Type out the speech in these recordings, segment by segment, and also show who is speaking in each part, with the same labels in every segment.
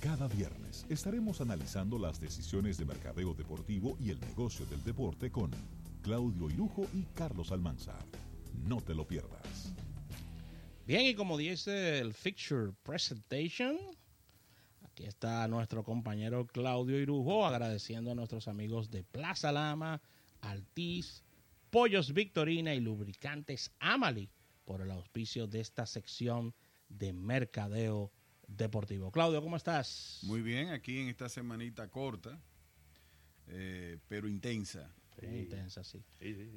Speaker 1: Cada viernes estaremos analizando las decisiones de mercadeo deportivo y el negocio del deporte con Claudio Irujo y Carlos Almanzar. No te lo pierdas.
Speaker 2: Bien, y como dice el Fixture Presentation, aquí está nuestro compañero Claudio Irujo agradeciendo a nuestros amigos de Plaza Lama, Altiz, Pollos Victorina y Lubricantes Amali por el auspicio de esta sección de mercadeo deportivo. Claudio, ¿cómo estás?
Speaker 3: Muy bien, aquí en esta semanita corta, eh, pero intensa.
Speaker 2: Muy intensa, sí.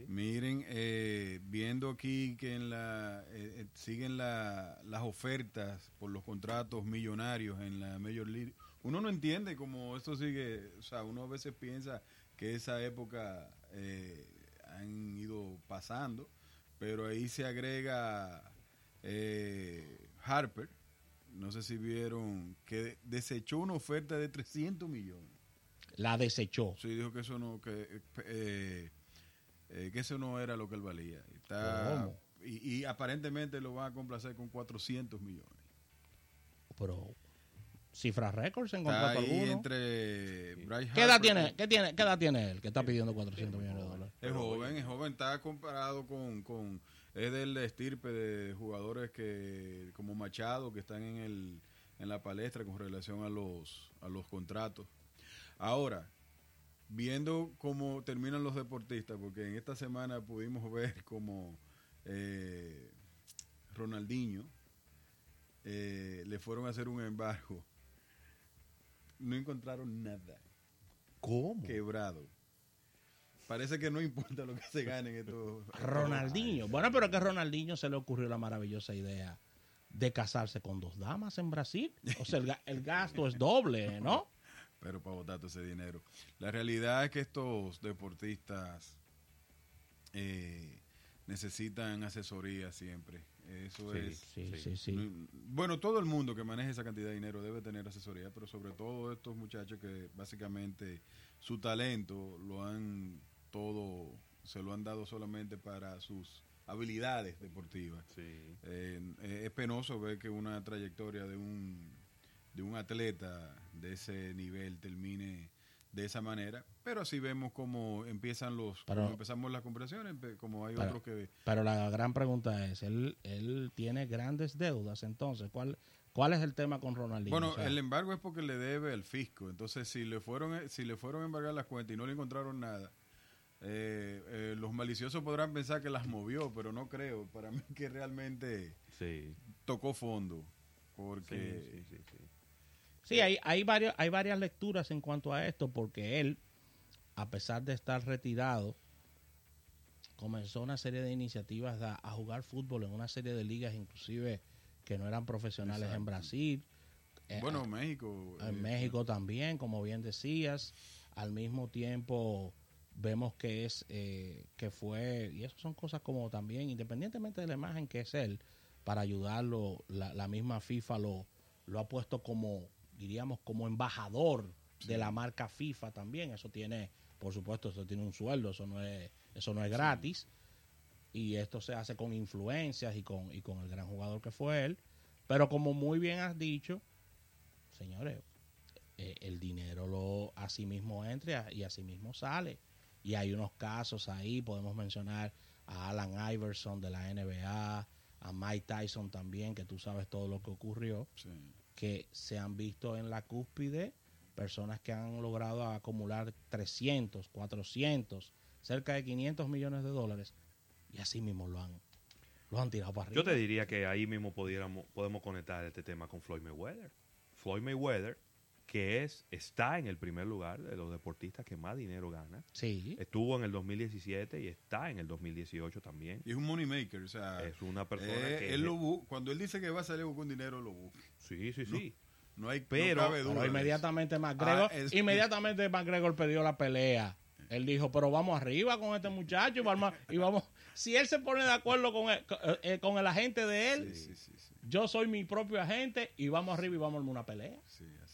Speaker 3: Miren, eh, viendo aquí que en la eh, siguen la- las ofertas por los contratos millonarios en la Major League. Uno no entiende cómo esto sigue, o sea, uno a veces piensa que esa época eh, han ido pasando, pero ahí se agrega eh, Harper, no sé si vieron, que desechó una oferta de 300 millones.
Speaker 2: La desechó.
Speaker 3: Sí, dijo que eso no, que, eh, eh, que eso no era lo que él valía. Está,
Speaker 2: ¿Cómo?
Speaker 3: y, y aparentemente lo van a complacer con 400 millones.
Speaker 2: Pero cifras récords en contrato alguno.
Speaker 3: entre
Speaker 2: ¿Qué edad, tiene, qué, tiene, ¿Qué edad tiene él que está pidiendo 400 millones de dólares?
Speaker 3: Es joven, es joven, está comparado con, con es del estirpe de jugadores que como Machado que están en el en la palestra con relación a los a los contratos. Ahora, viendo cómo terminan los deportistas, porque en esta semana pudimos ver como eh, Ronaldinho eh, le fueron a hacer un embargo, no encontraron nada
Speaker 4: ¿Cómo?
Speaker 3: quebrado. Parece que no importa lo que se ganen estos.
Speaker 2: Ronaldinho. Bueno, pero que a Ronaldinho se le ocurrió la maravillosa idea de casarse con dos damas en Brasil. O sea, el, el gasto es doble, ¿no?
Speaker 3: Pero para botar todo ese dinero. La realidad es que estos deportistas eh, necesitan asesoría siempre. Eso
Speaker 4: Sí,
Speaker 3: es.
Speaker 2: Sí, sí,
Speaker 4: Sí.
Speaker 2: sí.
Speaker 3: no- Bueno, todo el mundo que maneje esa cantidad de dinero debe tener asesoría, pero sobre todo estos muchachos que básicamente su talento lo han todo, se lo han dado solamente para sus habilidades deportivas.
Speaker 4: Sí.
Speaker 3: Eh, eh, es penoso ver que una trayectoria de un de un atleta de ese nivel termine de esa manera, pero así vemos cómo empiezan los
Speaker 2: Pero-
Speaker 3: cómo empezamos las conversaciones, como hay
Speaker 2: Pero-
Speaker 3: otros que
Speaker 2: Pero la gran pregunta es, ¿él, él tiene grandes deudas entonces? ¿Cuál, cuál es el tema con Ronaldinho?
Speaker 3: bueno,
Speaker 2: O sea,
Speaker 3: el embargo es porque le debe el fisco, entonces si le fueron si le fueron a embargar las cuentas y no le encontraron nada, eh, eh, los maliciosos podrán pensar que las movió, pero no creo, para mí que realmente
Speaker 4: Sí.
Speaker 3: tocó fondo,
Speaker 4: Sí,
Speaker 3: porque
Speaker 4: sí, sí, sí.
Speaker 2: Sí, hay, hay, varios, hay varias lecturas en cuanto a esto, porque él, a pesar de estar retirado, comenzó una serie de iniciativas a, a jugar fútbol en una serie de ligas, inclusive que no eran profesionales en. Brasil. Eh,
Speaker 3: bueno, México
Speaker 2: en
Speaker 3: eh,
Speaker 2: México también, como bien decías. Al mismo tiempo vemos que es eh, que fue y eso son cosas como también independientemente de la imagen que es él para ayudarlo la, la misma FIFA lo lo ha puesto como diríamos como embajador de la marca FIFA también. Eso tiene por supuesto eso tiene un sueldo eso no es eso no es gratis. Y esto se hace con influencias y con y con el gran jugador que fue él. Pero como muy bien has dicho señores eh, el dinero lo así mismo entra y así mismo sale. Y hay unos casos ahí, podemos mencionar a Alan Iverson de la NBA, a Mike Tyson también, que tú sabes todo lo que ocurrió,
Speaker 3: sí.
Speaker 2: que se han visto en la cúspide personas que han logrado acumular 300, 400, cerca de 500 millones de dólares y así mismo lo han, lo han tirado para arriba.
Speaker 4: Yo te diría que ahí mismo pudiéramos, podemos conectar este tema con Floyd Mayweather. Floyd Mayweather, que es, está en el primer lugar de los deportistas que más dinero gana.
Speaker 2: Sí,
Speaker 4: Estuvo en el 2017 y está en el 2018 también.
Speaker 3: Y es un money maker, o sea,
Speaker 4: Es una persona
Speaker 3: eh,
Speaker 4: que...
Speaker 3: él lo bu- cuando él dice que va a salir con dinero, lo busca.
Speaker 4: Sí, sí, sí.
Speaker 3: No hay
Speaker 4: Pero-
Speaker 3: no cabe duda.
Speaker 2: Pero inmediatamente McGregor,
Speaker 3: Ah, es-
Speaker 2: inmediatamente McGregor perdió la pelea. Él dijo, pero vamos arriba con este muchacho y vamos, y vamos. Si él se pone de acuerdo con el, con, eh, con el agente de él,
Speaker 3: Sí, sí, sí, sí,
Speaker 2: yo soy mi propio agente y vamos arriba y vamos a una pelea.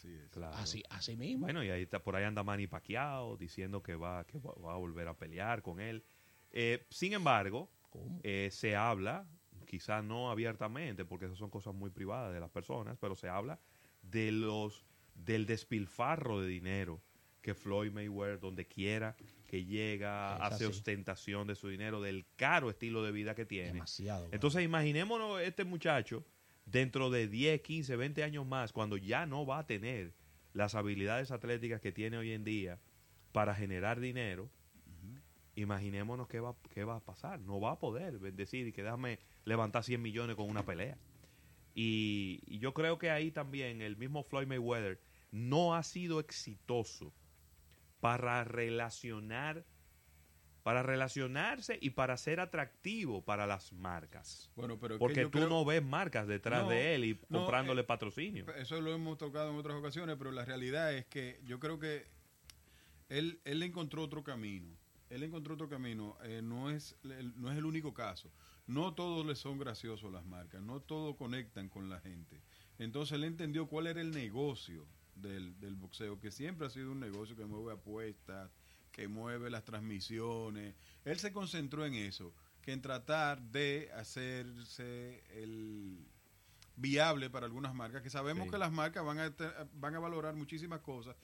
Speaker 3: Sí, así es.
Speaker 4: Claro.
Speaker 2: Así, así mismo.
Speaker 4: Bueno, y ahí está, por ahí anda Manny Pacquiao diciendo que va, que va, va a volver a pelear con él. Eh, sin embargo, eh, se habla, quizás no abiertamente, porque esas son cosas muy privadas de las personas, pero se habla de los del despilfarro de dinero que Floyd Mayweather, donde quiera que llega,
Speaker 2: Es
Speaker 4: hace
Speaker 2: así.
Speaker 4: ostentación de su dinero, del caro estilo de vida que tiene.
Speaker 2: Demasiado.
Speaker 4: Entonces, imaginémonos este muchacho dentro de 10, 15, 20 años más, cuando ya no va a tener las habilidades atléticas que tiene hoy en día para generar dinero. Imaginémonos qué va, qué va a pasar. No va a poder decir que déjame levantar 100 millones con una pelea. Y, y yo creo que ahí también el mismo Floyd Mayweather no ha sido exitoso para relacionar para relacionarse y para ser atractivo para las marcas.
Speaker 3: Bueno, pero
Speaker 4: Porque tú
Speaker 3: creo-
Speaker 4: no ves marcas detrás
Speaker 3: No,
Speaker 4: de él y
Speaker 3: no,
Speaker 4: comprándole
Speaker 3: eh,
Speaker 4: patrocinio.
Speaker 3: Eso lo hemos tocado en otras ocasiones, pero la realidad es que yo creo que él, él encontró otro camino. Él encontró otro camino. eh, no, es, el- no es el único caso. No todos le son graciosos las marcas. No todos conectan con la gente. Entonces él entendió cuál era el negocio del, del boxeo, que siempre ha sido un negocio que mueve apuestas, que mueve las transmisiones. Él se concentró en eso, que en tratar de hacerse el viable para algunas marcas, que sabemos
Speaker 4: Sí.
Speaker 3: que las marcas van a, van a valorar muchísimas cosas,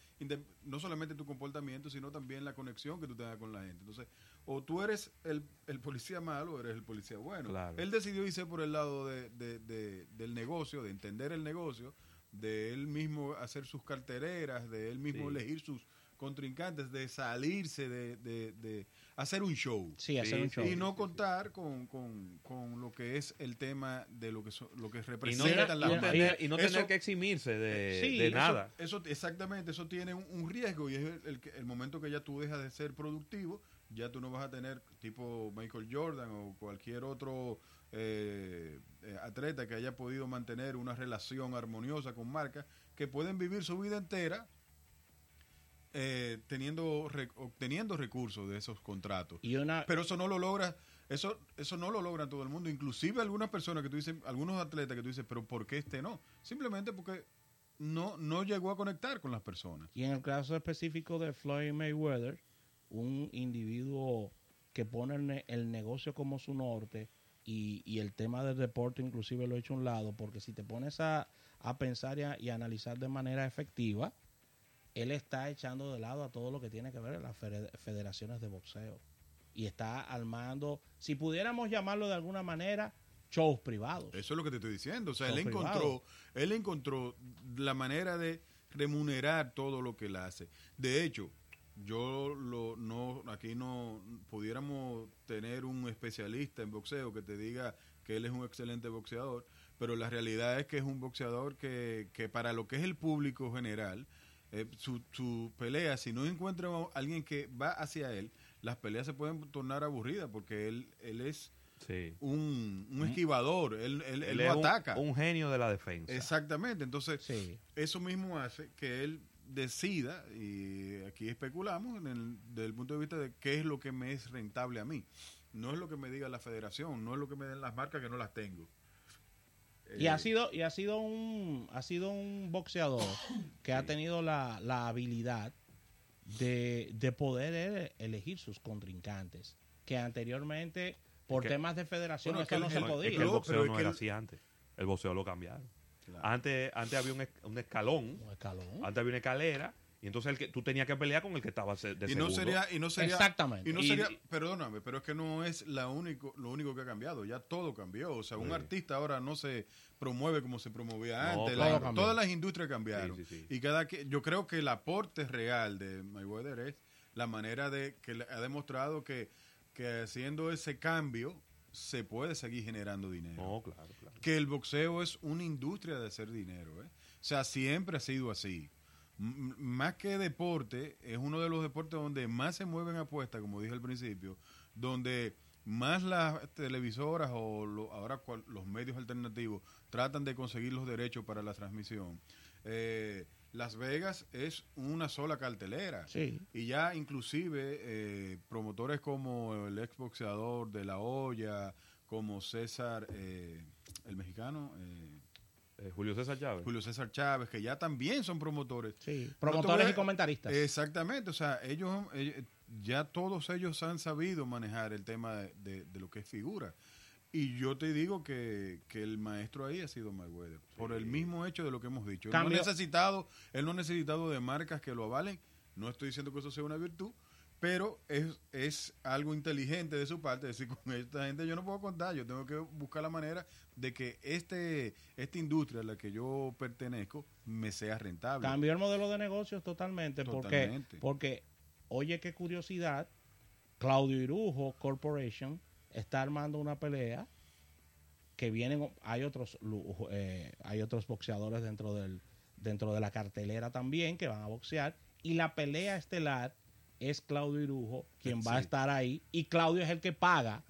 Speaker 3: no solamente tu comportamiento, sino también la conexión que tú tengas con la gente. Entonces, o tú eres el, el policía malo o eres el policía bueno.
Speaker 4: Claro.
Speaker 3: Él decidió irse por el lado de, de- de- del negocio, de entender el negocio, de él mismo hacer sus cartereras, de él mismo
Speaker 4: Sí.
Speaker 3: elegir sus contrincantes, de salirse, de, de- de hacer un show.
Speaker 2: sí, hacer
Speaker 4: Sí,
Speaker 2: un show.
Speaker 3: Y no contar con, con, con lo que es el tema de lo que, so- lo que
Speaker 4: Y no,
Speaker 3: representan
Speaker 2: y-
Speaker 3: las
Speaker 2: y-
Speaker 4: no y no
Speaker 3: Eso-
Speaker 4: tener que eximirse de,
Speaker 2: Sí,
Speaker 4: de
Speaker 2: eso-
Speaker 4: nada.
Speaker 3: Eso, exactamente, eso tiene un, un riesgo y es el, el que- el momento que ya tú dejas de ser productivo, ya tú no vas a tener tipo Michael Jordan o cualquier otro eh, eh, atleta que haya podido mantener una relación armoniosa con marcas que pueden vivir su vida entera eh, teniendo re- obteniendo recursos de esos contratos.
Speaker 2: Y una,
Speaker 3: Pero eso no lo logra, eso, eso no lo logra todo el mundo. Inclusive algunas personas que tú dices, algunos atletas que tú dices, pero ¿por qué este no? Simplemente porque no, no llegó a conectar con las personas.
Speaker 2: Y en el caso específico de Floyd Mayweather, un individuo que pone el, ne- el negocio como su norte y, y el tema del deporte inclusive lo he hecho a un lado, porque si te pones a, a pensar y a, y a analizar de manera efectiva, él está echando de lado a todo lo que tiene que ver las fede- federaciones de boxeo. Y está armando, si pudiéramos llamarlo de alguna manera, shows privados.
Speaker 3: Eso es lo que te estoy diciendo. O sea, él encontró,
Speaker 2: privados.
Speaker 3: él encontró la manera de remunerar todo lo que él hace. De hecho, yo lo, no, aquí no pudiéramos tener un especialista en boxeo que te diga que él es un excelente boxeador, pero la realidad es que es un boxeador que, que para lo que es el público general, eh, su, su pelea, si no encuentra a alguien que va hacia él, las peleas se pueden tornar aburridas porque él, él es
Speaker 4: Sí.
Speaker 3: un, un esquivador, él, él, él
Speaker 4: un-
Speaker 3: ataca.
Speaker 4: Un, genio de la defensa.
Speaker 3: Exactamente, entonces
Speaker 2: Sí.
Speaker 3: eso mismo hace que él decida, y aquí especulamos en el- desde el punto de vista de qué es lo que me es rentable a mí. No es lo que me diga la federación, no es lo que me den las marcas que no las tengo.
Speaker 2: Y
Speaker 3: Eh,
Speaker 2: ha sido, y ha sido un, ha sido un boxeador que ha tenido la, la habilidad de, de poder él elegir sus contrincantes. Que anteriormente, por
Speaker 4: que-
Speaker 2: temas de federación,
Speaker 3: Bueno, es
Speaker 2: esto no
Speaker 3: el-
Speaker 2: se
Speaker 3: el-
Speaker 4: Es
Speaker 2: podía.
Speaker 4: que el boxeo
Speaker 3: pero es
Speaker 4: no
Speaker 3: que
Speaker 4: era
Speaker 3: el-
Speaker 4: así antes. El boxeo lo cambiaron.
Speaker 3: claro.
Speaker 4: Antes, antes había un, es- un escalón,
Speaker 2: Un escalón.
Speaker 4: antes había una escalera, y entonces el que, tú tenías que pelear con el que estaba de
Speaker 3: y no
Speaker 4: segundo.
Speaker 3: sería y no sería
Speaker 2: Exactamente.
Speaker 3: y no
Speaker 4: Y-
Speaker 3: sería perdóname pero es que no es la único lo único que ha cambiado ya todo cambió o sea un artista ahora no se promueve como se promovía
Speaker 4: No,
Speaker 3: antes
Speaker 4: claro.
Speaker 3: La- todas las industrias cambiaron
Speaker 4: Sí, sí, sí.
Speaker 3: y cada que yo creo que el aporte real de Mayweather es la manera de que le ha demostrado que que haciendo ese cambio se puede seguir generando dinero
Speaker 4: No, claro, claro.
Speaker 3: que el boxeo es una industria de hacer dinero. ¿eh? O sea, siempre ha sido así. Más que deporte, es uno de los deportes donde más se mueven apuestas, como dije al principio, donde más las televisoras o lo- ahora cual- los medios alternativos tratan de conseguir los derechos para la transmisión. Eh, Las Vegas es una sola cartelera.
Speaker 2: Sí.
Speaker 3: Y ya inclusive eh, promotores como el exboxeador de La Hoya, como César, eh, el mexicano, eh,
Speaker 4: Eh, Julio César Chávez.
Speaker 3: Julio César Chávez, que ya también son promotores.
Speaker 2: Sí. Promotores y comentaristas.
Speaker 3: Exactamente, o sea, ellos, eh, ya todos ellos han sabido manejar el tema de, de- de lo que es figura. Y yo te digo que, que el maestro ahí ha sido Mayweather. Por el mismo hecho de lo que hemos dicho. Él no, ha necesitado, él no ha necesitado de marcas que lo avalen. No estoy diciendo que eso sea una virtud, pero es, es algo inteligente de su parte. decir, con esta gente yo no puedo contar. Yo tengo que buscar la manera de que este esta industria a la que yo pertenezco me sea rentable.
Speaker 2: Cambió el modelo de negocios totalmente,
Speaker 3: Totalmente.
Speaker 2: porque porque oye qué curiosidad, Claudio Irujo Corporation está armando una pelea que vienen hay otros eh, hay otros boxeadores dentro del dentro de la cartelera también que van a boxear y la pelea estelar es Claudio Irujo quien va a estar ahí y Claudio es el que paga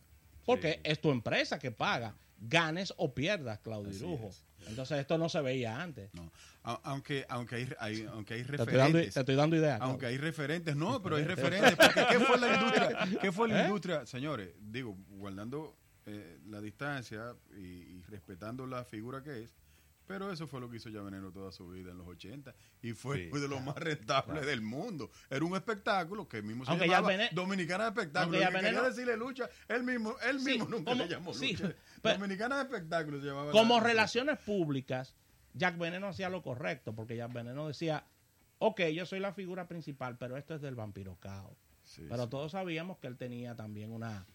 Speaker 2: porque
Speaker 4: Sí.
Speaker 2: es tu empresa que paga ganes o pierdas Claudio
Speaker 3: Así
Speaker 2: Irujo
Speaker 3: es.
Speaker 2: entonces esto no se veía antes
Speaker 3: No. Aunque, aunque hay, hay- aunque hay
Speaker 2: te estoy, dando,
Speaker 3: referentes.
Speaker 2: te estoy dando ideas
Speaker 3: Aunque hay referentes, no, pero hay referentes. Porque ¿qué fue la industria? ¿Qué fue la
Speaker 2: ¿Eh?
Speaker 3: industria? Señores, digo, guardando eh, la distancia y, y respetando la figura que es, pero eso fue lo que hizo Ya Veneno toda su vida en los 80 y fue,
Speaker 4: Sí,
Speaker 3: de lo más rentable del mundo. Era un espectáculo que mismo se
Speaker 2: Aunque
Speaker 3: llamaba Dominicana de Espectáculo. Que quería decirle lucha, él mismo, él
Speaker 2: Sí,
Speaker 3: mismo nunca
Speaker 2: como-
Speaker 3: le llamó
Speaker 2: sí,
Speaker 3: lucha.
Speaker 2: pero-
Speaker 3: Dominicana de Espectáculo se llamaba.
Speaker 2: como
Speaker 3: la-
Speaker 2: relaciones públicas, Jack Veneno hacía lo correcto, porque Jack Veneno decía, ok, yo soy la figura principal, pero esto es del vampiro Cao. Pero todos sabíamos que él tenía también una,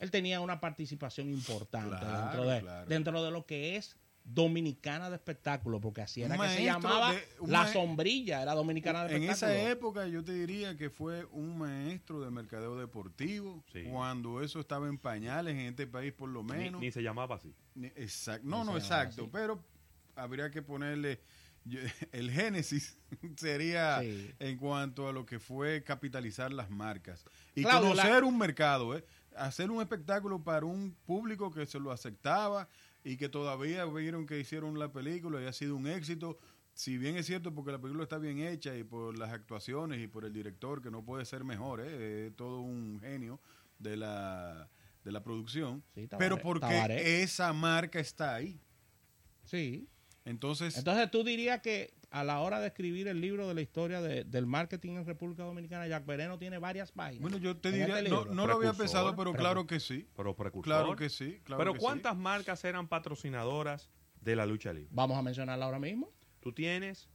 Speaker 2: él tenía una participación importante
Speaker 3: Claro,
Speaker 2: dentro, de,
Speaker 3: claro.
Speaker 2: dentro de lo que es Dominicana de Espectáculo, porque así era que se llamaba
Speaker 3: de-
Speaker 2: la sombrilla, era Dominicana de
Speaker 3: En
Speaker 2: Espectáculo.
Speaker 3: esa época yo te diría que fue un maestro de mercadeo deportivo,
Speaker 4: Sí.
Speaker 3: cuando eso estaba en pañales en este país por lo menos.
Speaker 4: ni se llamaba así.
Speaker 3: Ni- exacto. No,
Speaker 2: Ni
Speaker 3: no, exacto,
Speaker 2: así.
Speaker 3: pero habría que ponerle yo- el génesis sería
Speaker 2: Sí.
Speaker 3: en cuanto a lo que fue capitalizar las marcas y
Speaker 2: Claudio,
Speaker 3: conocer un mercado, ¿eh? hacer un espectáculo para un público que se lo aceptaba y que todavía vieron que hicieron la película y ha sido un éxito. Si bien es cierto porque la película está bien hecha y por las actuaciones y por el director que no puede ser mejor, ¿eh? es todo un genio de la, de la producción,
Speaker 2: Sí, Tabaré-
Speaker 3: pero porque
Speaker 2: Tabaré.
Speaker 3: esa marca está ahí.
Speaker 2: Sí.
Speaker 3: Entonces,
Speaker 2: Entonces tú dirías que a la hora de escribir el libro de la historia de- del marketing en República Dominicana, Jack Veneno tiene varias páginas.
Speaker 3: bueno, yo te diría,
Speaker 2: este
Speaker 3: no, no lo había pensado, pero claro que sí.
Speaker 4: Pero precursor.
Speaker 3: Claro que sí. Claro
Speaker 4: pero
Speaker 3: que
Speaker 4: ¿cuántas marcas eran patrocinadoras de la lucha libre?
Speaker 2: Vamos a mencionarla ahora mismo.
Speaker 4: Tú tienes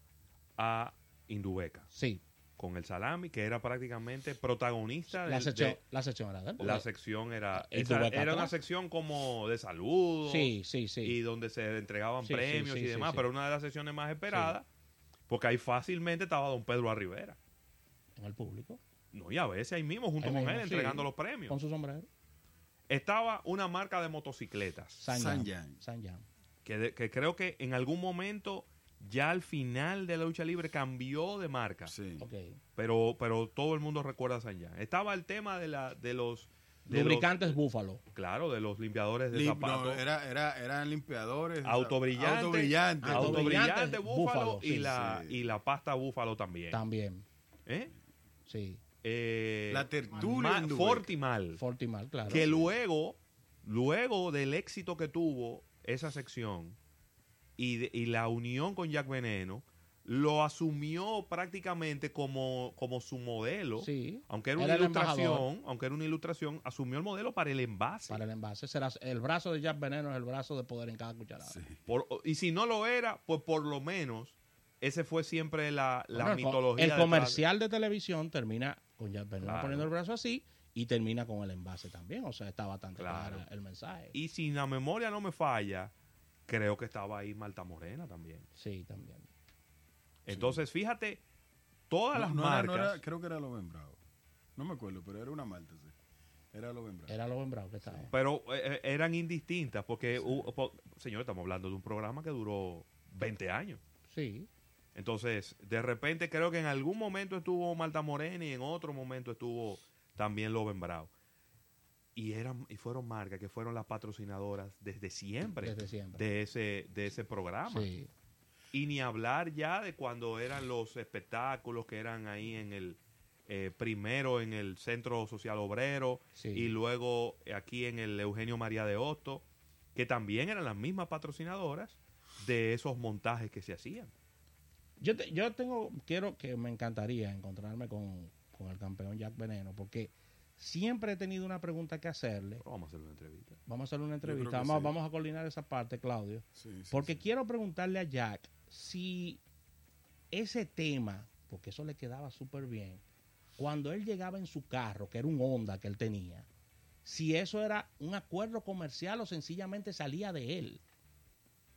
Speaker 4: a Indubeca
Speaker 2: Sí,
Speaker 4: con el salami, que era prácticamente protagonista de
Speaker 2: la sección,
Speaker 4: de-
Speaker 2: la sección era
Speaker 4: la sección era esa- una sección como de salud
Speaker 2: Sí, sí, sí.
Speaker 4: y donde se entregaban
Speaker 2: Sí,
Speaker 4: premios
Speaker 2: sí,
Speaker 4: y demás,
Speaker 2: sí.
Speaker 4: pero una de las secciones más esperadas, porque ahí fácilmente estaba don Pedro Arribera.
Speaker 2: en el público,
Speaker 4: No, y a veces ahí mismo, junto
Speaker 2: Ahí
Speaker 4: con
Speaker 2: mismo,
Speaker 4: él,
Speaker 2: sí.
Speaker 4: entregando los premios.
Speaker 2: con su sombrero.
Speaker 4: Estaba una marca de motocicletas,
Speaker 2: San
Speaker 3: San
Speaker 2: Jan. San Jan.
Speaker 4: que, de- que creo que en algún momento, ya al final de la lucha libre, cambió de marca.
Speaker 3: Sí.
Speaker 2: Ok.
Speaker 4: Pero, pero todo el mundo recuerda a San Jan. Estaba el tema de, la, de los... de
Speaker 2: Lubricantes
Speaker 4: los-
Speaker 2: Búfalo.
Speaker 4: claro, de los limpiadores de
Speaker 3: Lim-
Speaker 4: zapatos.
Speaker 3: no, era, era, eran limpiadores.
Speaker 4: Autobrillante,
Speaker 3: Autobrillante.
Speaker 2: Auto-
Speaker 4: autobrillante
Speaker 2: Autobrillante,
Speaker 4: búfalo,
Speaker 2: búfalo,
Speaker 4: y,
Speaker 2: sí,
Speaker 4: la,
Speaker 3: sí.
Speaker 4: y la pasta búfalo también.
Speaker 2: También.
Speaker 4: ¿Eh?
Speaker 2: Sí.
Speaker 4: Eh,
Speaker 3: La tertulia.
Speaker 4: Fortimal.
Speaker 2: Fortimal, claro.
Speaker 4: que luego, luego del éxito que tuvo esa sección y, de- y la unión con Jack Veneno, lo asumió prácticamente como, como su modelo.
Speaker 2: Sí.
Speaker 4: Aunque era una
Speaker 2: Era
Speaker 4: ilustración, aunque era una ilustración, asumió el modelo para el envase.
Speaker 2: Para el envase. Será, el brazo de Jack Veneno es el brazo de poder en cada cucharada.
Speaker 3: Sí.
Speaker 4: Por- y si no lo era, pues por lo menos ese fue siempre la, la
Speaker 2: Bueno,
Speaker 4: mitología.
Speaker 2: El comercial de televisión termina con Jack Veneno
Speaker 4: Claro.
Speaker 2: poniendo el brazo así y termina con el envase también. O sea, está bastante
Speaker 4: Claro.
Speaker 2: clara el mensaje.
Speaker 4: Y si la memoria no me falla, creo que estaba ahí Malta Morena también.
Speaker 2: Sí, también.
Speaker 4: Entonces, fíjate, todas
Speaker 3: No,
Speaker 4: las
Speaker 3: no era-
Speaker 4: marcas.
Speaker 3: no era- creo que era Loben Bravo. No me acuerdo, pero era una malta, sí. Era Loben Bravo.
Speaker 2: Era lo Bravo que estaba.
Speaker 4: pero eh, eh, eran indistintas porque, po- señor, estamos hablando de un programa que duró 20 años.
Speaker 2: Sí.
Speaker 4: Entonces, de repente creo que en algún momento estuvo Malta Morena y en otro momento estuvo también Loben Bravo. Y, eran, y fueron marcas que fueron las patrocinadoras desde siempre,
Speaker 2: Desde siempre.
Speaker 4: de ese, de ese programa.
Speaker 2: Sí.
Speaker 4: Y ni hablar ya de cuando eran los espectáculos que eran ahí en el, eh, primero en el Centro Social Obrero
Speaker 2: Sí.
Speaker 4: y luego aquí en el Eugenio María de Hosto, que también eran las mismas patrocinadoras de esos montajes que se hacían.
Speaker 2: Yo, te- yo tengo, quiero que me encantaría encontrarme con, con el campeón Jack Veneno, porque siempre he tenido una pregunta que hacerle.
Speaker 4: Pero vamos a hacer una entrevista.
Speaker 2: Vamos a hacer una entrevista. Vamos,
Speaker 3: sí.
Speaker 2: vamos a coordinar esa parte, Claudio.
Speaker 3: Sí, sí,
Speaker 2: Porque
Speaker 3: sí.
Speaker 2: quiero preguntarle a Jack si ese tema, porque eso le quedaba súper bien, cuando él llegaba en su carro, que era un Honda que él tenía, si eso era un acuerdo comercial o sencillamente salía de él.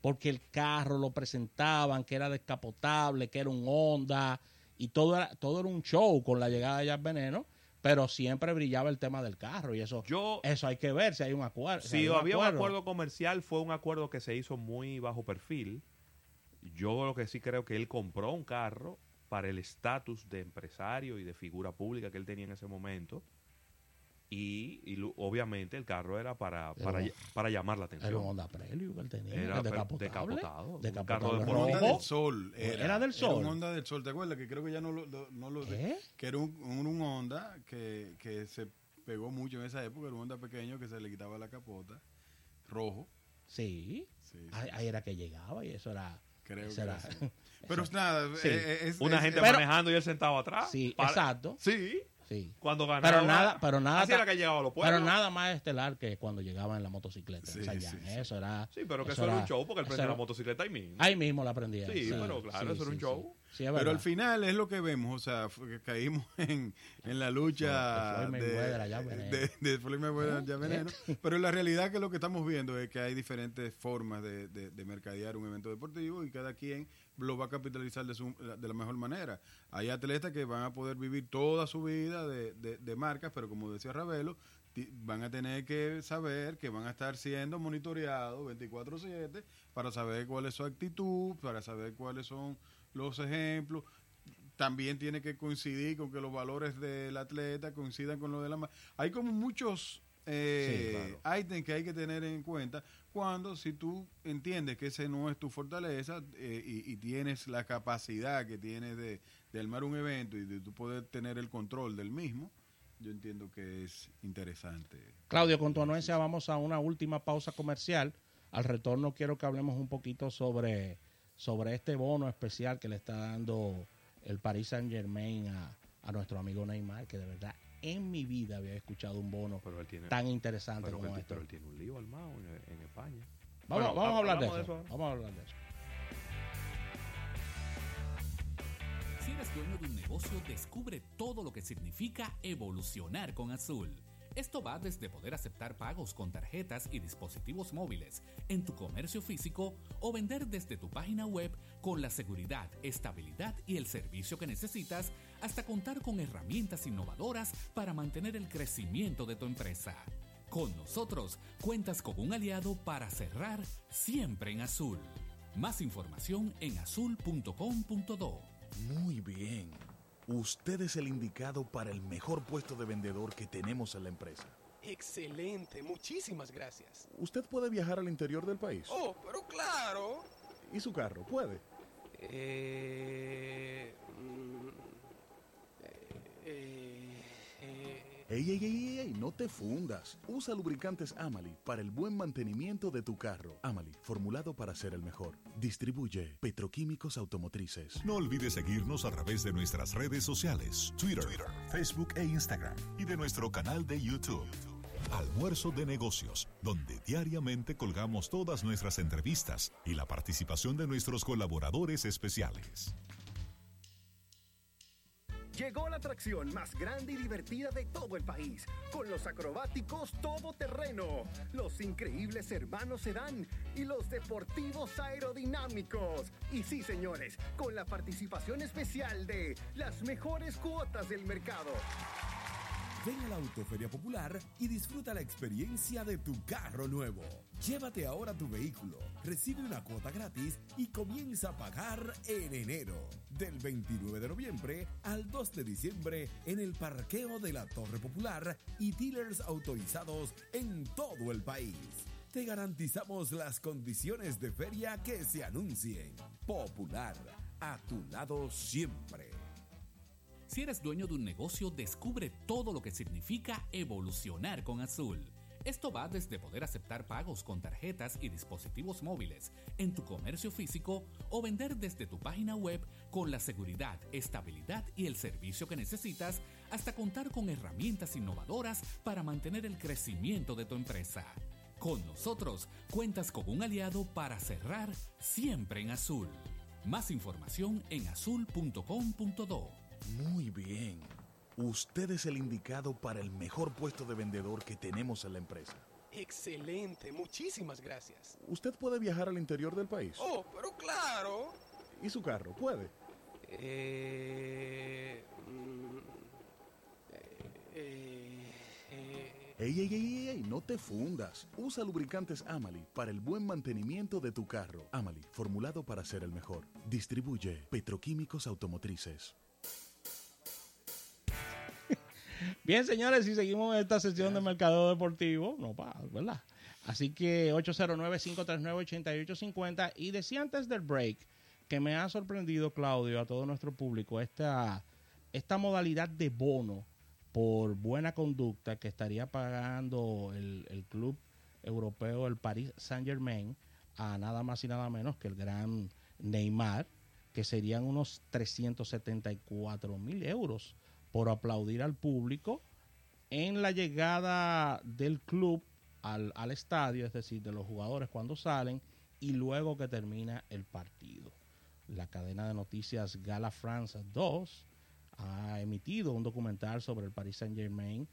Speaker 2: Porque el carro lo presentaban, que era descapotable, que era un Honda, y todo era, todo era un show con la llegada de Jack Veneno, pero siempre brillaba el tema del carro, y eso,
Speaker 4: Yo,
Speaker 2: eso hay que ver si hay un acuerdo.
Speaker 4: si había un acuerdo comercial, fue un acuerdo que se hizo muy bajo perfil. Yo lo que sí creo que él compró un carro para el estatus de empresario y de figura pública que él tenía en ese momento. Y, y obviamente el carro era para,
Speaker 2: Era
Speaker 4: para, para llamar la
Speaker 2: Era un
Speaker 4: atención.
Speaker 2: Honda Preview que él tenía,
Speaker 4: Era
Speaker 2: decapotable,
Speaker 4: decapotado, un
Speaker 2: decapotable
Speaker 4: carro de
Speaker 2: rojo.
Speaker 3: del Sol. Era,
Speaker 2: Era del Sol.
Speaker 3: un Honda del Sol. ¿Te acuerdas? Que creo que ya no lo. lo- no lo
Speaker 2: ¿Qué?
Speaker 3: Que era un, un, un Honda que, que se pegó mucho en esa época. Era un Honda pequeño que se le quitaba la capota. Rojo.
Speaker 2: Sí,
Speaker 3: Sí, sí,
Speaker 2: ahí, ahí era que llegaba y eso era...
Speaker 3: creo
Speaker 2: eso
Speaker 3: que así. Pero nada.
Speaker 2: Sí.
Speaker 3: eh, es-
Speaker 4: Una
Speaker 3: es-
Speaker 4: gente
Speaker 3: es-
Speaker 2: Pero-
Speaker 4: manejando y él sentado atrás.
Speaker 2: Sí,
Speaker 4: Para-
Speaker 2: exacto.
Speaker 4: Sí,
Speaker 2: Sí.
Speaker 4: cuando ganaba.
Speaker 2: Pero nada, pero nada,
Speaker 4: Así era que llegaba a los pueblos.
Speaker 2: pero nada más estelar que cuando llegaba en la motocicleta.
Speaker 3: Sí,
Speaker 2: esa
Speaker 3: sí,
Speaker 2: ya,
Speaker 3: sí.
Speaker 2: Eso era...
Speaker 4: Sí, pero que eso, era un show porque él prendía la motocicleta ahí mismo.
Speaker 2: Ahí mismo la aprendía.
Speaker 4: Sí, pero claro, eso era un show.
Speaker 2: Sí,
Speaker 3: Pero al final es lo que vemos, o sea, fue que caímos en, en la lucha de, de, de Floyd Mayweather allá veneno. Pero la realidad que lo que estamos viendo es que hay diferentes formas de, de- de mercadear un evento deportivo y cada quien lo va a capitalizar de, su- de la mejor manera. Hay atletas que van a poder vivir toda su vida de, de- de marcas, pero como decía Ravelo, van a tener que saber que van a estar siendo monitoreados 24/7 para saber cuál es su actitud, para saber cuáles son los ejemplos. También tiene que coincidir con que los valores del atleta coincidan con los de la ma- Hay como muchos eh, ítems que hay que tener en cuenta cuando si tú entiendes que ese no es tu fortaleza eh, y, y tienes la capacidad que tienes de, de armar un evento y de tú poder tener el control del mismo, yo entiendo que es interesante.
Speaker 2: Claudio, con tu anuencia vamos a una última pausa comercial. Al retorno quiero que hablemos un poquito sobre, sobre este bono especial que le está dando el Paris Saint Germain a, a nuestro amigo Neymar, que de verdad en mi vida había escuchado un bono
Speaker 4: Pero él tiene,
Speaker 2: tan interesante
Speaker 4: pero,
Speaker 2: como
Speaker 4: él,
Speaker 2: este.
Speaker 4: pero él tiene un lío armado en, en España.
Speaker 2: Vamos,
Speaker 4: Bueno,
Speaker 2: vamos a hablar de eso.
Speaker 4: ahora.
Speaker 2: Vamos a hablar de eso.
Speaker 5: Si eres dueño de un negocio, descubre todo lo que significa evolucionar con Azul. Esto va desde poder aceptar pagos con tarjetas y dispositivos móviles en tu comercio físico o vender desde tu página web con la seguridad, estabilidad y el servicio que necesitas hasta contar con herramientas innovadoras para mantener el crecimiento de tu empresa. Con nosotros cuentas con un aliado para cerrar siempre en azul. Más información en azul.com.do.
Speaker 6: Muy bien. Usted es el indicado para el mejor puesto de vendedor que tenemos en la empresa.
Speaker 7: Excelente, muchísimas gracias.
Speaker 6: Usted puede viajar al interior del país.
Speaker 7: Oh, pero claro.
Speaker 6: ¿Y su carro? Puede.
Speaker 7: Eh, eh, eh,
Speaker 6: Ey, ey, ey, ey, ey, no te fundas. Usa lubricantes Amali para el buen mantenimiento de tu carro. Amali, formulado para ser el mejor. Distribuye Petroquímicos Automotrices.
Speaker 1: No olvides seguirnos a través de nuestras redes sociales, Twitter, Facebook e Instagram, y de nuestro canal de YouTube. Almuerzo de negocios, donde diariamente colgamos todas nuestras entrevistas y la participación de nuestros colaboradores especiales.
Speaker 8: Llegó la atracción más grande y divertida de todo el país, con los acrobáticos todoterreno, los increíbles hermanos Sedán y los deportivos aerodinámicos. Y sí, señores, con la participación especial de las mejores cuotas del mercado.
Speaker 9: Ven a la Autoferia Popular y disfruta la experiencia de tu carro nuevo. Llévate ahora tu vehículo, recibe una cuota gratis y comienza a pagar en enero. Del 29 de noviembre al 2 de diciembre en el parqueo de la Torre Popular y dealers autorizados en todo el país. Te garantizamos las condiciones de feria que se anuncien. Popular, a tu lado siempre.
Speaker 5: Si eres dueño de un negocio, descubre todo lo que significa evolucionar con Azul. Esto va desde poder aceptar pagos con tarjetas y dispositivos móviles en tu comercio físico o vender desde tu página web con la seguridad, estabilidad y el servicio que necesitas hasta contar con herramientas innovadoras para mantener el crecimiento de tu empresa. Con nosotros cuentas con un aliado para cerrar siempre en azul. Más información en azul.com.do.
Speaker 6: Muy bien. Usted es el indicado para el mejor puesto de vendedor que tenemos en la empresa.
Speaker 7: Excelente, muchísimas gracias.
Speaker 6: ¿Usted puede viajar al interior del país?
Speaker 7: Oh, pero claro.
Speaker 6: ¿Y su carro? ¿Puede?
Speaker 7: Eh, mm, eh, eh,
Speaker 6: Ey, ey, ey, ey, ey, no te fundas. Usa lubricantes Amali para el buen mantenimiento de tu carro. Amali, formulado para ser el mejor. Distribuye Petroquímicos Automotrices.
Speaker 2: Bien, señores, y seguimos en esta sesión de Mercado Deportivo, no pa, ¿verdad? Así que 809-539-8850. Y decía antes del break que me ha sorprendido, Claudio, a todo nuestro público, esta, esta modalidad de bono por buena conducta que estaría pagando el, el club europeo, el Paris Saint Germain, a nada más y nada menos que el gran Neymar, que serían unos 374 mil euros por aplaudir al público en la llegada del club al, al, estadio, es decir, de los jugadores cuando salen y luego que termina el partido. La cadena de noticias Gala France 2 ha emitido un documental sobre el Paris Saint Germain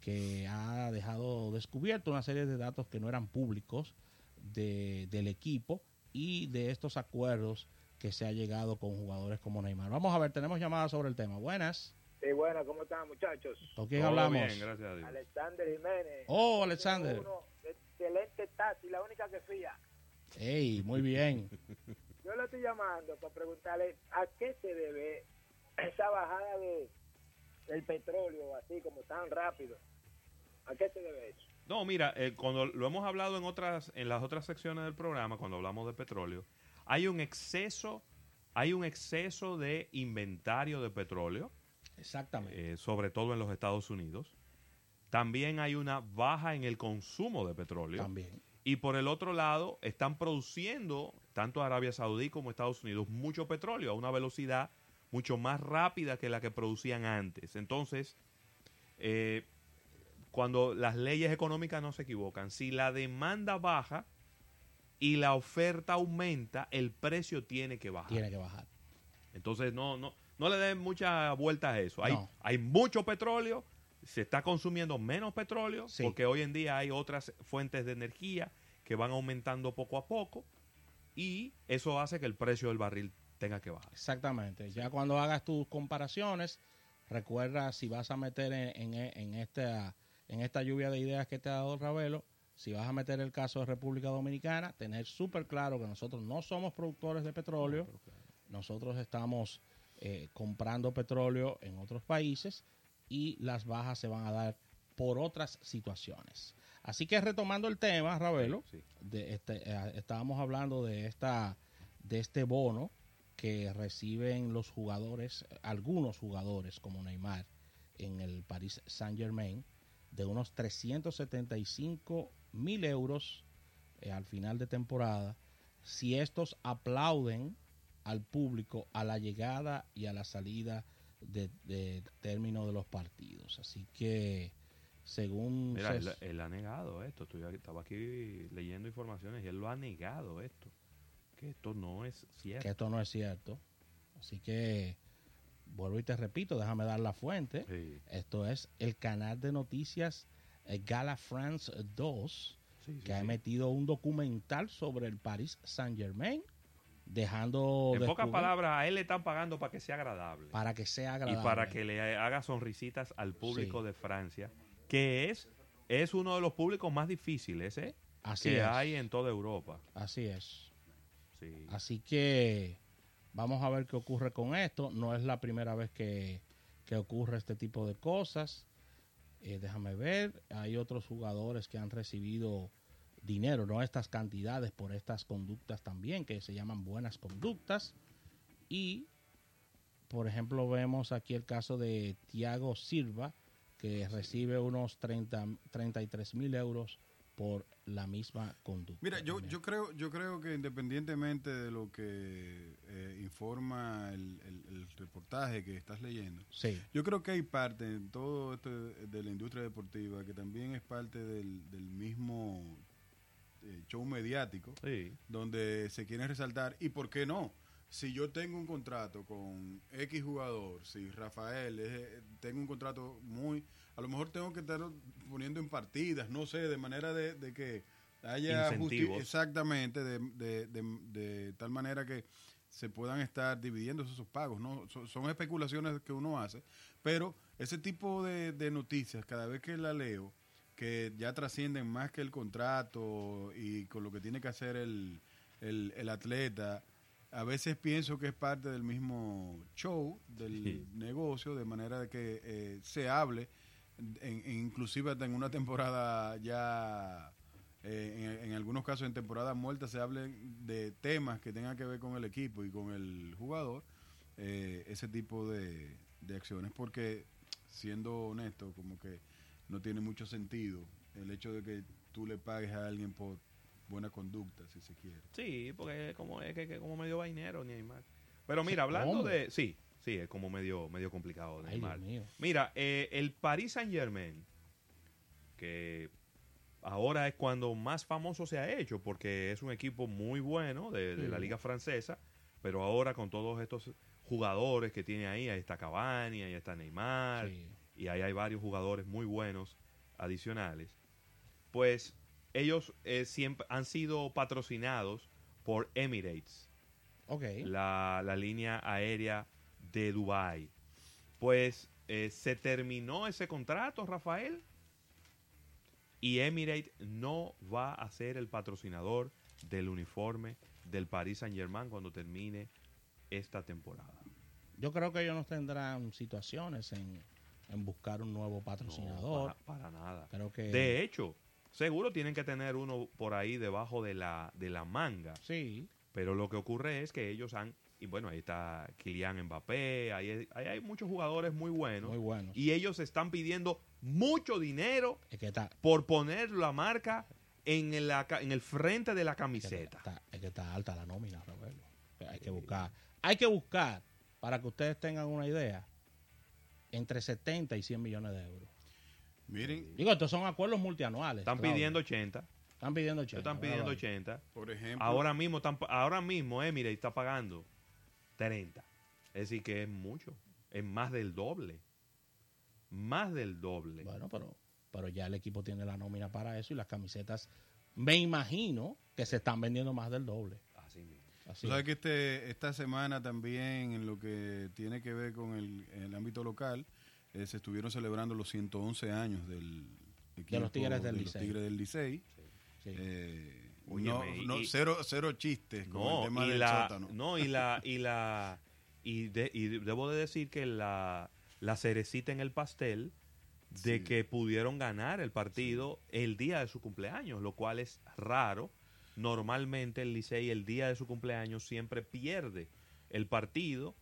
Speaker 2: que ha dejado descubierto una serie de datos que no eran públicos de, del equipo y de estos acuerdos que se ha llegado con jugadores como Neymar. Vamos a ver, tenemos llamadas sobre el tema. Buenas.
Speaker 10: Sí, bueno, ¿cómo están, muchachos?
Speaker 2: ¿Con quién hablamos?
Speaker 4: Bien, gracias a Dios.
Speaker 10: Alexander Jiménez.
Speaker 2: Oh, Alexander.
Speaker 10: Uno, excelente taxi, la única que fía.
Speaker 2: Ey, muy bien.
Speaker 10: Yo lo estoy llamando para preguntarle a qué se debe esa bajada de del petróleo, así como tan rápido. ¿A qué se debe eso?
Speaker 4: No, mira, eh, cuando lo hemos hablado en otras, en las otras secciones del programa, cuando hablamos de petróleo, hay un exceso, hay un exceso de inventario de petróleo.
Speaker 2: Exactamente.
Speaker 4: Eh, sobre todo en los Estados Unidos. También hay una baja en el consumo de petróleo.
Speaker 2: También.
Speaker 4: Y por el otro lado, están produciendo, tanto Arabia Saudí como Estados Unidos, mucho petróleo a una velocidad mucho más rápida que la que producían antes. Entonces, eh, cuando las leyes económicas no se equivocan, si la demanda baja y la oferta aumenta, el precio tiene que bajar.
Speaker 2: Tiene que bajar.
Speaker 4: Entonces, no, no, no le den mucha vuelta a eso. Hay,
Speaker 2: No.
Speaker 4: hay mucho petróleo, se está consumiendo menos petróleo,
Speaker 2: Sí.
Speaker 4: porque hoy en día hay otras fuentes de energía que van aumentando poco a poco y eso hace que el precio del barril tenga que bajar.
Speaker 2: Exactamente. Ya cuando hagas tus comparaciones, recuerda si vas a meter en, en, en esta, en esta lluvia de ideas que te ha dado Ravelo, si vas a meter el caso de República Dominicana, tener súper claro que nosotros no somos productores de petróleo, nosotros estamos eh, comprando petróleo en otros países y las bajas se van a dar por otras situaciones. Así que retomando el tema, Ravelo,
Speaker 4: Sí,
Speaker 2: de este, eh, estábamos hablando de esta de este bono que reciben los jugadores, algunos jugadores como Neymar en el Paris Saint Germain, de unos 375 mil euros eh, al final de temporada, si estos aplauden al público a la llegada y a la salida de, de término de los partidos. Así que, según...
Speaker 4: Mira, él, ha negado esto. Estaba aquí leyendo informaciones y él lo ha negado esto. Que esto no es cierto.
Speaker 2: que esto no es cierto. Así que, vuelvo y te repito, déjame dar la fuente.
Speaker 4: Sí,
Speaker 2: Esto es el canal de noticias eh, Gala France 2,
Speaker 4: sí, sí,
Speaker 2: que ha emitido un documental sobre el Paris Saint Germain, dejando
Speaker 4: En pocas palabras, a él le están pagando para que sea agradable.
Speaker 2: para que sea
Speaker 4: y
Speaker 2: agradable.
Speaker 4: para que le haga sonrisitas al público
Speaker 2: Sí.
Speaker 4: de Francia, que es, es uno de los públicos más difíciles ¿eh?
Speaker 2: Así
Speaker 4: que
Speaker 2: es.
Speaker 4: hay en toda Europa.
Speaker 2: Así es.
Speaker 4: Sí.
Speaker 2: Así que vamos a ver qué ocurre con esto. No es la primera vez que, que ocurre este tipo de cosas. Eh, déjame ver. Hay otros jugadores que han recibido dinero, no estas cantidades, por estas conductas también, que se llaman buenas conductas. Y, por ejemplo, vemos aquí el caso de Thiago Silva, que recibe unos 30, 33 mil euros por la misma conducta.
Speaker 3: Mira, yo, yo creo yo creo que independientemente de lo que eh, informa el, el- el reportaje que estás leyendo,
Speaker 2: Sí,
Speaker 3: yo creo que hay parte en todo esto de la industria deportiva que también es parte del, del mismo eh, show mediático
Speaker 4: Sí.
Speaker 3: donde se quieren resaltar y por qué no si yo tengo un contrato con X jugador si Rafael es- tengo un contrato muy a lo mejor tengo que estar poniendo en partidas no sé de manera de, de que haya justi-
Speaker 4: Incentivos.
Speaker 3: exactamente de, de- de- de tal manera que se puedan estar dividiendo esos pagos no son, son especulaciones que uno hace pero ese tipo de, de noticias cada vez que la leo que ya trascienden más que el contrato y con lo que tiene que hacer el, el, el atleta. A veces pienso que es parte del mismo show, del
Speaker 4: Sí.
Speaker 3: negocio, de manera de que eh, se hable, en, en- inclusive hasta en una temporada ya, eh, en, en algunos casos en temporada muerta, se hable de temas que tengan que ver con el equipo y con el jugador, eh, ese tipo de, de acciones, porque siendo honesto, como que no tiene mucho sentido el hecho de que tú le pagues a alguien por buena conducta, si se quiere.
Speaker 4: Sí, porque es como, es que, que como medio vainero Neymar. Pero mira, hablando
Speaker 2: ¿cómo?
Speaker 4: de... Sí, sí, es como medio, medio complicado
Speaker 2: ay
Speaker 4: Neymar.
Speaker 2: Dios mío.
Speaker 4: Mira, eh, el Paris Saint Germain, que ahora es cuando más famoso se ha hecho, porque es un equipo muy bueno de, de la liga francesa, pero ahora con todos estos jugadores que tiene ahí, ahí está Cavani, ahí está Neymar,
Speaker 2: Sí.
Speaker 4: Y ahí hay varios jugadores muy buenos adicionales, pues ellos eh, siempre han sido patrocinados por Emirates
Speaker 2: Ok.
Speaker 4: la, la línea aérea de Dubai. Pues eh, se terminó ese contrato, Rafael, y Emirates no va a ser el patrocinador del uniforme del Paris Saint Germain cuando termine esta temporada.
Speaker 2: Yo creo que ellos no tendrán situaciones en, en buscar un nuevo
Speaker 4: No,
Speaker 2: patrocinador.
Speaker 4: para, para nada.
Speaker 2: Creo que
Speaker 4: De hecho, seguro tienen que tener uno por ahí debajo de la, de la manga.
Speaker 2: sí,
Speaker 4: Pero lo que ocurre es que ellos han, y bueno, ahí está Kylian Mbappé, ahí, ahí hay muchos jugadores muy buenos.
Speaker 2: muy buenos.
Speaker 4: Y ellos están pidiendo mucho dinero
Speaker 2: es que está,
Speaker 4: por poner la marca en, la ca- en el frente de la
Speaker 2: es que
Speaker 4: camiseta.
Speaker 2: está- es que está alta la nómina, Roberto. Hay que buscar. Hay que buscar, para que ustedes tengan una idea, entre 70 y 100 millones de euros.
Speaker 3: Miren,
Speaker 2: Digo, estos son acuerdos multianuales.
Speaker 4: Están
Speaker 2: Claudio.
Speaker 4: pidiendo 80.
Speaker 2: Están pidiendo 80.
Speaker 4: Están pidiendo
Speaker 2: Bárbaro.
Speaker 4: 80.
Speaker 3: por ejemplo,
Speaker 4: Ahora mismo, están, ahora mismo Emirates está pagando 30. Es decir, que es mucho. Es más del doble. Más del doble.
Speaker 2: Bueno, pero, pero ya el equipo tiene la nómina para eso y las camisetas, me imagino que se están vendiendo más del doble.
Speaker 4: Así
Speaker 3: sabes
Speaker 2: es.
Speaker 3: que este, esta semana también en lo que tiene que ver con el, el ámbito local, eh, se estuvieron celebrando los 111 años del equipo
Speaker 2: los Tigres del
Speaker 3: de los
Speaker 2: Licey.
Speaker 3: Tigres del Licey.
Speaker 2: Sí.
Speaker 3: Eh,
Speaker 4: Óyeme,
Speaker 3: no, no,
Speaker 4: y-
Speaker 3: cero, cero chistes con
Speaker 4: No,
Speaker 3: el tema
Speaker 4: y
Speaker 3: del
Speaker 4: la,
Speaker 3: sótano.
Speaker 4: no, y la, y la, y, de- y debo de decir que la, la cerecita en el pastel de
Speaker 3: Sí.
Speaker 4: que pudieron ganar el partido el día de su cumpleaños, lo cual es raro. Normalmente el Licey el día de su cumpleaños siempre pierde el partido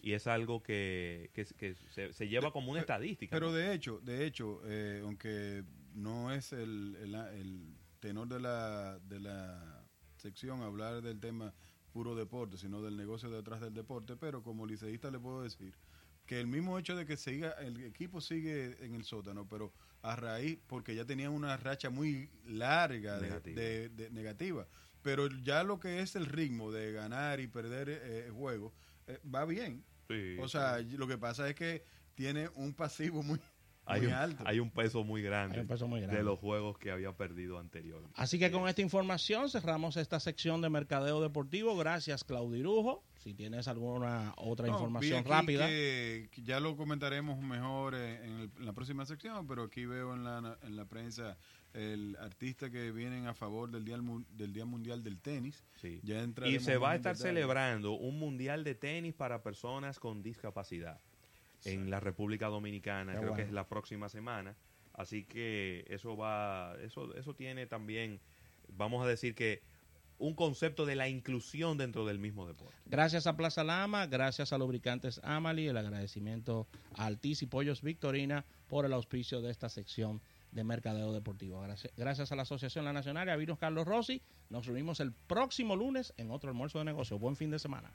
Speaker 4: y es algo que, que- que se, se lleva como una
Speaker 3: Pe-
Speaker 4: estadística.
Speaker 3: Pero
Speaker 4: ¿no?
Speaker 3: de hecho, de hecho, eh, aunque no es el, el, el tenor de la, de la sección hablar del tema puro deporte, sino del negocio detrás del deporte, pero como liceísta le puedo decir que el mismo hecho de que siga el equipo sigue en el sótano, pero a raíz porque ya tenían una racha muy larga de
Speaker 4: Negativa.
Speaker 3: de- de- negativa, pero ya lo que es el ritmo de ganar y perder eh, juegos eh, va bien.
Speaker 4: Sí,
Speaker 3: O sea, lo que pasa es que tiene un pasivo muy,
Speaker 4: hay un,
Speaker 3: alto.
Speaker 4: hay un peso muy grande,
Speaker 2: Hay un peso muy grande.
Speaker 4: de los juegos que había perdido anteriormente.
Speaker 2: Así que con esta información cerramos esta sección de Mercadeo Deportivo. Gracias, Claudio Irujo. Si tienes alguna otra
Speaker 3: No,
Speaker 2: información
Speaker 3: aquí
Speaker 2: rápida.
Speaker 3: Que, ya lo comentaremos mejor en, el- en la próxima sección, pero aquí veo en la, en la prensa el artista que vienen a favor del Día, del día Mundial del Tenis.
Speaker 4: Sí.
Speaker 3: Ya
Speaker 4: Y se va a estar
Speaker 3: detalle.
Speaker 4: celebrando un mundial de tenis para personas con discapacidad en la República Dominicana,
Speaker 2: Qué
Speaker 4: creo que es la próxima semana. Así que eso va, eso, eso tiene también, vamos a decir que un concepto de la inclusión dentro del mismo deporte.
Speaker 2: Gracias a Plaza Lama, gracias a Lubricantes Amali, el agradecimiento a Altis y Pollos Victorina por el auspicio de esta sección de Mercadeo Deportivo. Gracias, gracias a la Asociación La Nacional y a Vinos Carlos Rossi. Nos reunimos el próximo lunes en otro almuerzo de negocio. Buen fin de semana.